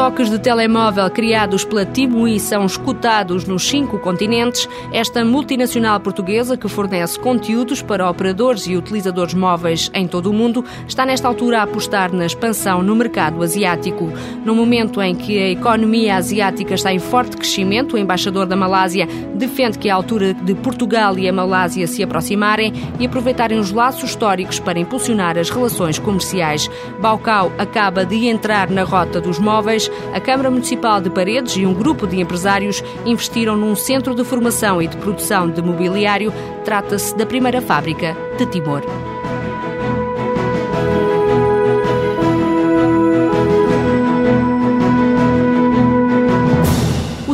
Toques de telemóvel criados pela Timui são escutados nos cinco continentes. Esta multinacional portuguesa, que fornece conteúdos para operadores e utilizadores móveis em todo o mundo, está nesta altura a apostar na expansão no mercado asiático. No momento em que a economia asiática está em forte crescimento, o embaixador da Malásia defende que é a altura de Portugal e a Malásia se aproximarem e aproveitarem os laços históricos para impulsionar as relações comerciais. Baucau acaba de entrar na rota dos móveis a Câmara Municipal de Paredes e um grupo de empresários investiram num centro de formação e de produção de mobiliário. Trata-se da primeira fábrica de Timor.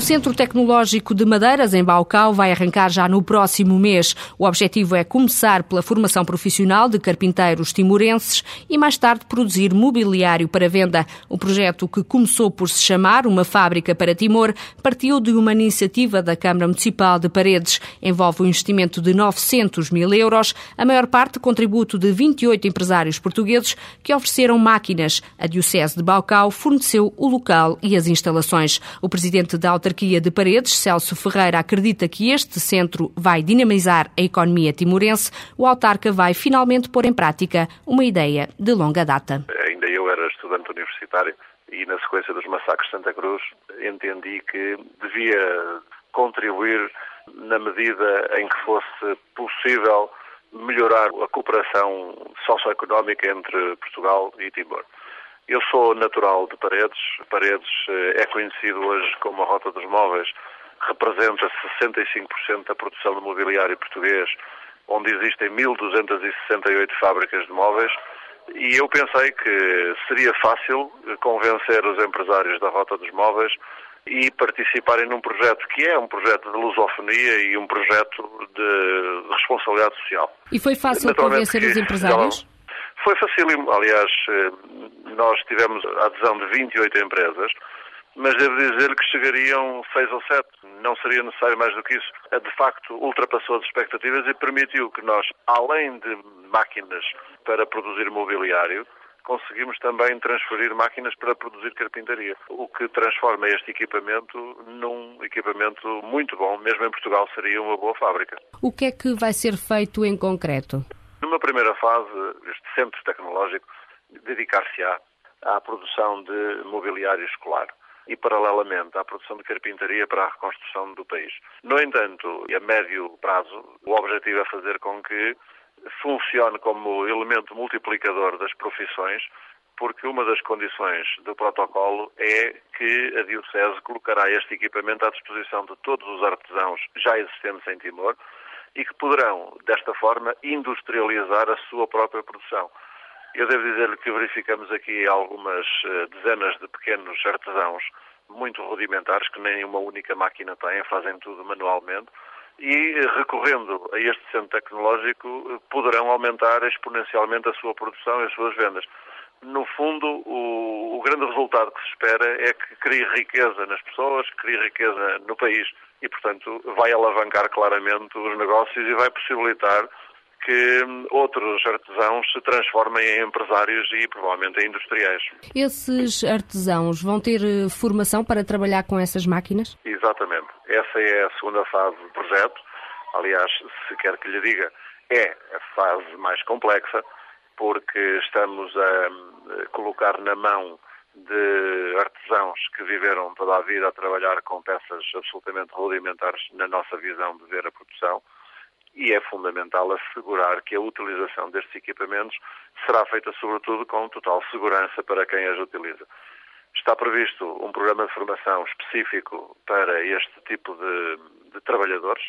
Centro Tecnológico de Madeiras, em Baucau, vai arrancar já no próximo mês. O objetivo é começar pela formação profissional de carpinteiros timorenses e mais tarde produzir mobiliário para venda. O projeto, que começou por se chamar Uma Fábrica para Timor, partiu de uma iniciativa da Câmara Municipal de Paredes. Envolve um investimento de 900 mil euros, a maior parte contributo de 28 empresários portugueses que ofereceram máquinas. A Diocese de Baucau forneceu o local e as instalações. O presidente da autarquia de Paredes, Celso Ferreira, acredita que este centro vai dinamizar a economia timorense. O autarca vai finalmente pôr em prática uma ideia de longa data. Ainda eu era estudante universitário e, na sequência dos massacres de Santa Cruz, entendi que devia contribuir na medida em que fosse possível melhorar a cooperação socioeconómica entre Portugal e Timor. Eu sou natural de Paredes. Paredes eh, é conhecido hoje como a Rota dos Móveis. Representa 65% da produção de mobiliário português, onde existem 1.268 fábricas de móveis. E eu pensei que seria fácil convencer os empresários da Rota dos Móveis e participarem num projeto que é um projeto de lusofonia e um projeto de responsabilidade social. E foi fácil convencer os empresários? Foi facílimo. Aliás, eh, nós tivemos a adesão de 28 empresas, mas devo dizer que chegariam seis ou sete. Não seria necessário mais do que isso. De facto, ultrapassou as expectativas e permitiu que nós, além de máquinas para produzir mobiliário, conseguimos também transferir máquinas para produzir carpintaria, o que transforma este equipamento num equipamento muito bom. Mesmo em Portugal seria uma boa fábrica. O que é que vai ser feito em concreto? Numa primeira fase, este centro tecnológico dedicar-se-á à produção de mobiliário escolar e, paralelamente, à produção de carpintaria para a reconstrução do país. No entanto, a médio prazo, o objetivo é fazer com que funcione como elemento multiplicador das profissões, porque uma das condições do protocolo é que a Diocese colocará este equipamento à disposição de todos os artesãos já existentes em Timor, e que poderão, desta forma, industrializar a sua própria produção. Eu devo dizer-lhe que verificamos aqui algumas eh, dezenas de pequenos artesãos muito rudimentares, que nem uma única máquina têm, fazem tudo manualmente, e recorrendo a este centro tecnológico poderão aumentar exponencialmente a sua produção e as suas vendas. No fundo, o, o grande resultado que se espera é que crie riqueza nas pessoas, crie riqueza no país e, portanto, vai alavancar claramente os negócios e vai possibilitar que outros artesãos se transformem em empresários e provavelmente em industriais. Esses artesãos vão ter eh, formação para trabalhar com essas máquinas? Exatamente. Essa é a segunda fase do projeto. Aliás, se quer que lhe diga, é a fase mais complexa, porque estamos a colocar na mão de artesãos que viveram toda a vida a trabalhar com peças absolutamente rudimentares na nossa visão de ver a produção e é fundamental assegurar que a utilização destes equipamentos será feita sobretudo com total segurança para quem as utiliza. Está previsto um programa de formação específico para este tipo de, de trabalhadores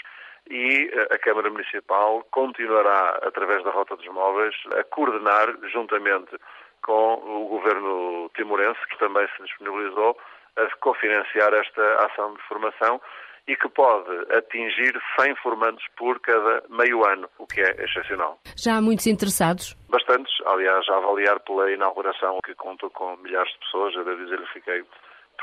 e a Câmara Municipal continuará, através da Rota dos Móveis, a coordenar, juntamente com o Governo timorense, que também se disponibilizou, a cofinanciar esta ação de formação e que pode atingir 100 formandos por cada meio ano, o que é excepcional. Já há muitos interessados? Bastantes, aliás, a avaliar pela inauguração que contou com milhares de pessoas, eu devo dizer, fiquei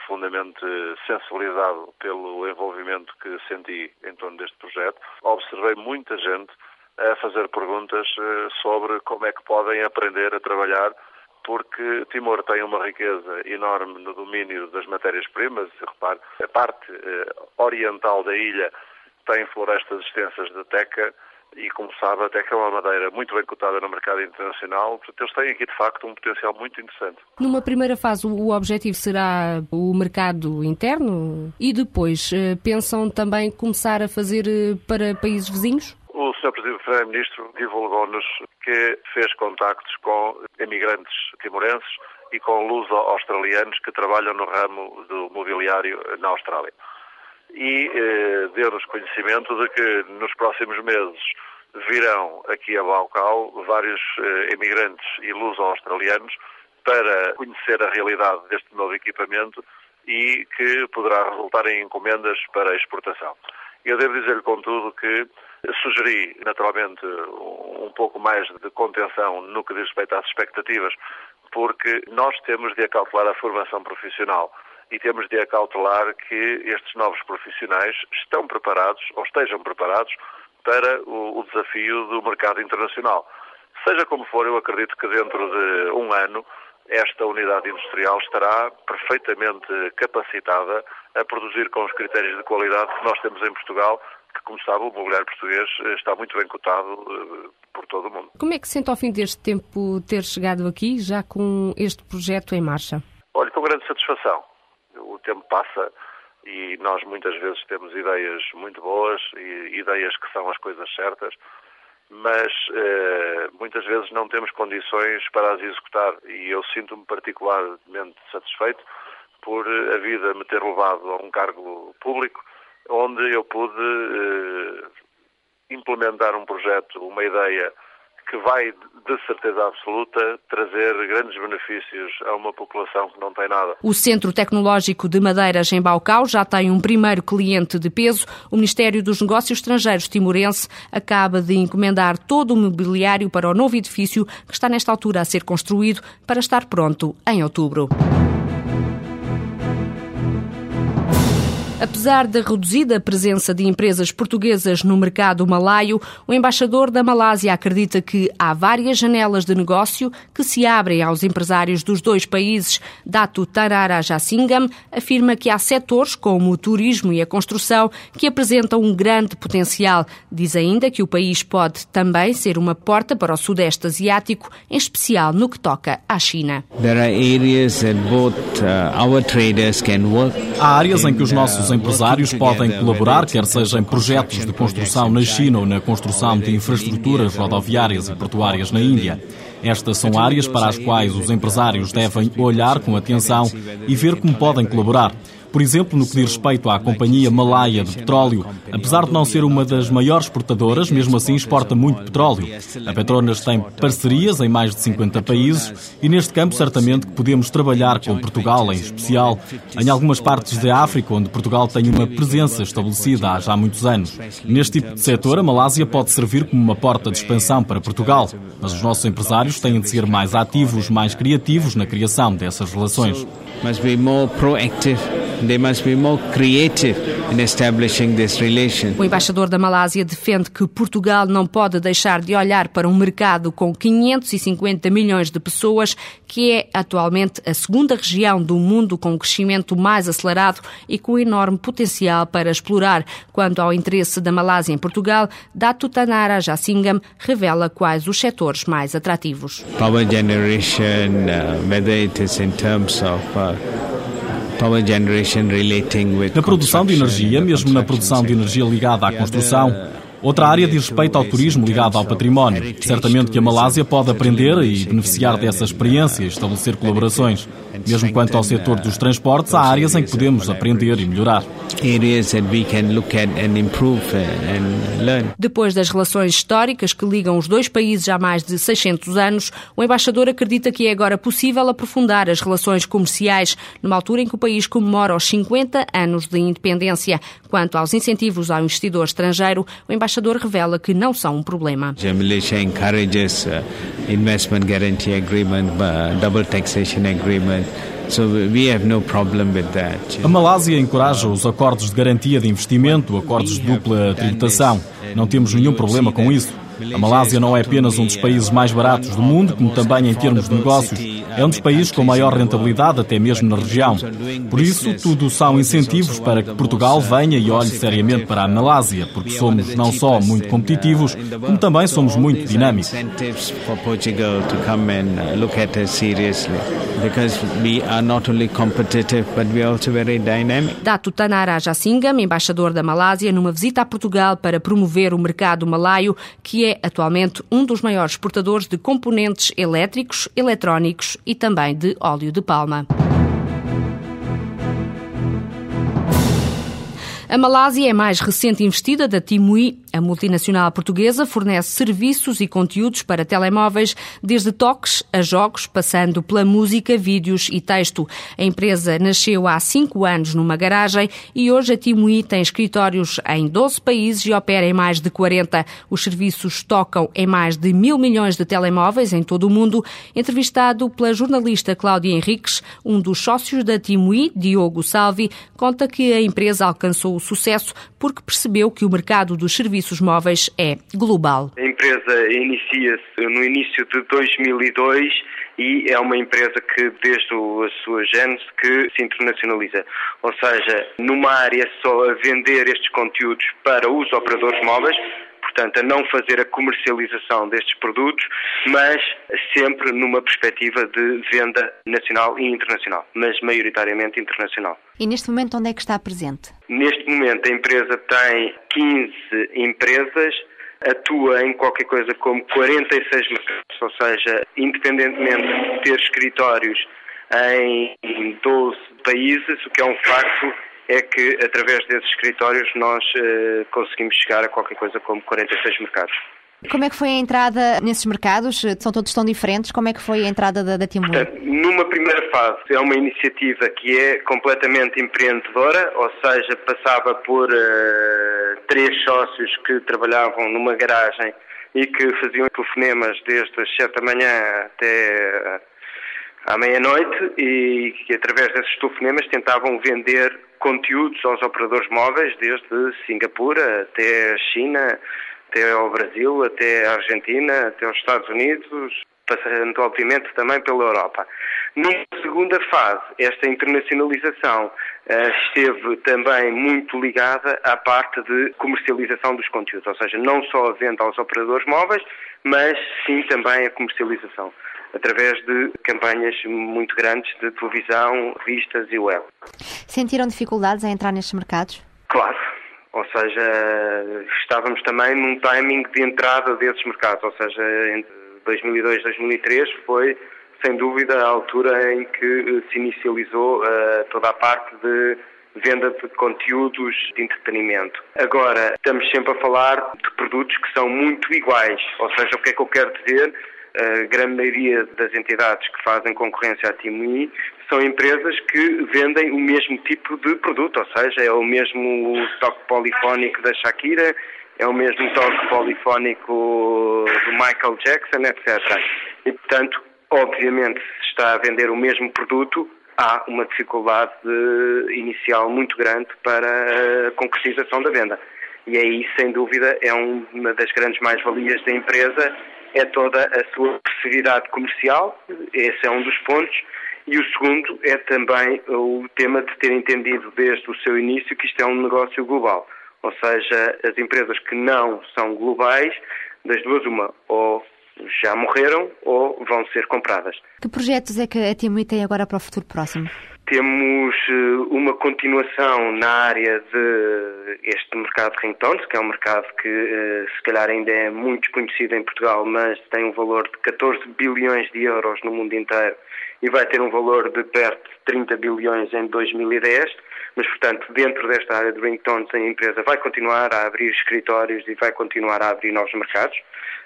profundamente sensibilizado pelo envolvimento que senti em torno deste projeto. Observei muita gente a fazer perguntas eh, sobre como é que podem aprender a trabalhar porque Timor tem uma riqueza enorme no domínio das matérias-primas. Repare, a parte eh, oriental da ilha tem florestas extensas de teca e, como sabe, a teca é uma madeira muito bem cotada no mercado internacional. Portanto, eles têm aqui, de facto, um potencial muito interessante. Numa primeira fase, o objetivo será o mercado interno e depois eh, pensam também começar a fazer eh, para países vizinhos? O Sr. Primeiro-Ministro divulgou-nos que fez contactos com imigrantes timorenses e com luso-australianos que trabalham no ramo do mobiliário na Austrália. E eh, deu-nos conhecimento de que nos próximos meses virão aqui a Baucau vários eh, imigrantes e luso-australianos para conhecer a realidade deste novo equipamento e que poderá resultar em encomendas para exportação. Eu devo dizer-lhe, contudo, que Sugeri, naturalmente, um pouco mais de contenção no que diz respeito às expectativas, porque nós temos de acautelar a formação profissional e temos de acautelar que estes novos profissionais estão preparados ou estejam preparados para o, o desafio do mercado internacional. Seja como for, eu acredito que dentro de um ano esta unidade industrial estará perfeitamente capacitada a produzir com os critérios de qualidade que nós temos em Portugal que, como sabe, o mobiliário português eh, está muito bem cotado eh, por todo o mundo. Como é que sente ao fim deste tempo ter chegado aqui, já com este projeto em marcha? Olha, com grande satisfação. O tempo passa e nós muitas vezes temos ideias muito boas e ideias que são as coisas certas, mas eh, muitas vezes não temos condições para as executar e eu sinto-me particularmente satisfeito por a vida me ter levado a um cargo público onde eu pude eh, implementar um projeto, uma ideia que vai, de certeza absoluta, trazer grandes benefícios a uma população que não tem nada. O Centro Tecnológico de Madeiras em Baucau já tem um primeiro cliente de peso. O Ministério dos Negócios Estrangeiros timorense acaba de encomendar todo o mobiliário para o novo edifício que está nesta altura a ser construído para estar pronto em outubro. Apesar da reduzida presença de empresas portuguesas no mercado malaio, o embaixador da Malásia acredita que há várias janelas de negócio que se abrem aos empresários dos dois países. Datu Tarara Jasingam afirma que há setores como o turismo e a construção que apresentam um grande potencial. Diz ainda que o país pode também ser uma porta para o Sudeste Asiático, em especial no que toca à China. Há áreas em que os nossos empresários podem colaborar, quer seja em projetos de construção na China ou na construção de infraestruturas rodoviárias e portuárias na Índia. Estas são áreas para as quais os empresários devem olhar com atenção e ver como podem colaborar. Por exemplo, no que diz respeito à Companhia Malaia de Petróleo, apesar de não ser uma das maiores exportadoras, mesmo assim exporta muito petróleo. A Petronas tem parcerias em mais de 50 países e neste campo certamente que podemos trabalhar com Portugal em especial, em algumas partes da África onde Portugal tem uma presença estabelecida há já muitos anos. Neste tipo de setor, a Malásia pode servir como uma porta de expansão para Portugal, mas os nossos empresários têm de ser mais ativos, mais criativos na criação dessas relações. Must be more proactive They must be more creative in establishing this relation. O embaixador da Malásia defende que Portugal não pode deixar de olhar para um mercado com 550 milhões de pessoas, que é atualmente a segunda região do mundo com um crescimento mais acelerado e com enorme potencial para explorar. Quanto ao interesse da Malásia em Portugal, Datu Tanara Jasingam revela quais os setores mais atrativos. Power generation, uh, whether it is in terms of uh, na produção de energia, mesmo na produção de energia ligada à construção, Outra área diz respeito ao turismo ligado ao património. Certamente que a Malásia pode aprender e beneficiar dessa experiência e estabelecer colaborações. Mesmo quanto ao setor dos transportes, há áreas em que podemos aprender e melhorar. Depois das relações históricas que ligam os dois países há mais de 600 anos, o embaixador acredita que é agora possível aprofundar as relações comerciais, numa altura em que o país comemora os 50 anos de independência. Quanto aos incentivos ao investidor estrangeiro, o embaixador revela que não são um problema. A Malaysia encourages uh, investment guarantee agreement, double taxation agreement. A Malásia encoraja os acordos de garantia de investimento, acordos de dupla tributação. Não temos nenhum problema com isso. A Malásia não é apenas um dos países mais baratos do mundo, como também em termos de negócios. É um dos países com maior rentabilidade, até mesmo na região. Por isso, tudo são incentivos para que Portugal venha e olhe seriamente para a Malásia, porque somos não só muito competitivos, como também somos muito dinâmicos. Dato Tanara Jassingam, embaixador da Malásia, numa visita a Portugal para promover o mercado malaio, que é atualmente um dos maiores exportadores de componentes elétricos, eletrónicos e também de óleo de palma. A Malásia é a mais recente investida da Timui. A multinacional portuguesa fornece serviços e conteúdos para telemóveis, desde toques a jogos, passando pela música, vídeos e texto. A empresa nasceu há cinco anos numa garagem e hoje a Timui tem escritórios em 12 países e opera em mais de 40. Os serviços tocam em mais de mil milhões de telemóveis em todo o mundo. Entrevistado pela jornalista Cláudia Henriques, um dos sócios da Timui, Diogo Salvi, conta que a empresa alcançou o sucesso porque percebeu que o mercado dos serviços móveis é global. A empresa inicia-se no início de 2002 e é uma empresa que, desde a sua gênese, que se internacionaliza. Ou seja, numa área só a vender estes conteúdos para os operadores móveis, portanto, a não fazer a comercialização destes produtos, mas sempre numa perspectiva de venda nacional e internacional, mas maioritariamente internacional. E neste momento onde é que está presente? Neste momento a empresa tem 15 empresas, atua em qualquer coisa como 46 mercados, ou seja, independentemente de ter escritórios em 12 países, o que é um facto é que através desses escritórios nós uh, conseguimos chegar a qualquer coisa como 46 mercados. Como é que foi a entrada nesses mercados? São todos tão diferentes? Como é que foi a entrada da, da Timor? Numa primeira fase, é uma iniciativa que é completamente empreendedora, ou seja, passava por uh, três sócios que trabalhavam numa garagem e que faziam telefonemas desde as 7 da manhã até uh, à meia-noite e que através desses telefonemas tentavam vender conteúdos aos operadores móveis, desde Singapura até China, até ao Brasil, até a Argentina, até aos Estados Unidos, passando obviamente também pela Europa. Numa segunda fase, esta internacionalização uh, esteve também muito ligada à parte de comercialização dos conteúdos, ou seja, não só a venda aos operadores móveis, mas sim também a comercialização através de campanhas muito grandes de televisão, revistas e web. Sentiram dificuldades a entrar nestes mercados? Claro. Ou seja, estávamos também num timing de entrada desses mercados, ou seja, entre 2002 e 2003 foi, sem dúvida, a altura em que se inicializou uh, toda a parte de venda de conteúdos de entretenimento. Agora, estamos sempre a falar de produtos que são muito iguais, ou seja, o que é que eu quero dizer? a grande maioria das entidades que fazem concorrência à TIMI são empresas que vendem o mesmo tipo de produto, ou seja, é o mesmo toque polifónico da Shakira, é o mesmo toque polifónico do Michael Jackson, etc. E, portanto, obviamente, se está a vender o mesmo produto, há uma dificuldade inicial muito grande para a concretização da venda. E aí, sem dúvida, é uma das grandes mais-valias da empresa é toda a sua agressividade comercial, esse é um dos pontos, e o segundo é também o tema de ter entendido desde o seu início que isto é um negócio global. Ou seja, as empresas que não são globais, das duas uma, ou já morreram ou vão ser compradas. Que projetos é que a TMI tem agora para o futuro próximo? Temos eh, uma continuação na área de este mercado de ringtones, que é um mercado que eh, se calhar ainda é muito desconhecido em Portugal, mas tem um valor de 14 bilhões de euros no mundo inteiro e vai ter um valor de perto de 30 bilhões em 2010. Mas, portanto, dentro desta área de ringtones, a empresa vai continuar a abrir escritórios e vai continuar a abrir novos mercados.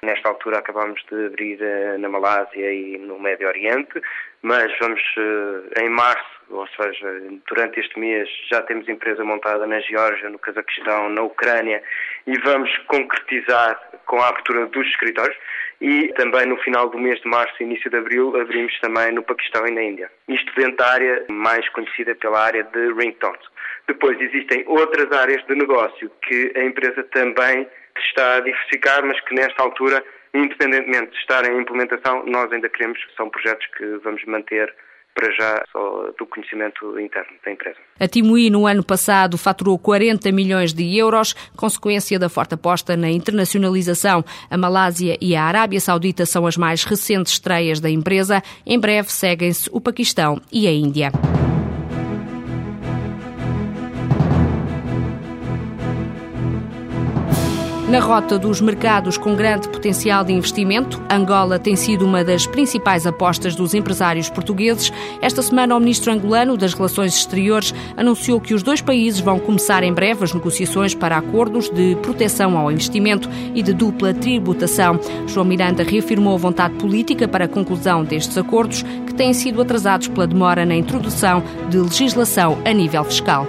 Nesta altura acabamos de abrir uh, na Malásia e no Médio Oriente, mas vamos uh, em março, ou seja, durante este mês já temos empresa montada na Geórgia, no Cazaquistão, na Ucrânia e vamos concretizar com a abertura dos escritórios e também no final do mês de março, início de abril, abrimos também no Paquistão e na Índia. Isto dentro da área mais conhecida pela área de ringtones. Depois existem outras áreas de negócio que a empresa também está a diversificar, mas que nesta altura, independentemente de estar em implementação, nós ainda queremos, são projetos que vamos manter para já só do conhecimento interno da empresa. A Timui, no ano passado, faturou 40 milhões de euros, consequência da forte aposta na internacionalização. A Malásia e a Arábia Saudita são as mais recentes estreias da empresa. Em breve seguem-se o Paquistão e a Índia. Na rota dos mercados com grande potencial de investimento, Angola tem sido uma das principais apostas dos empresários portugueses. Esta semana, o ministro angolano das Relações Exteriores anunciou que os dois países vão começar em breve as negociações para acordos de proteção ao investimento e de dupla tributação. João Miranda reafirmou a vontade política para a conclusão destes acordos, que têm sido atrasados pela demora na introdução de legislação a nível fiscal.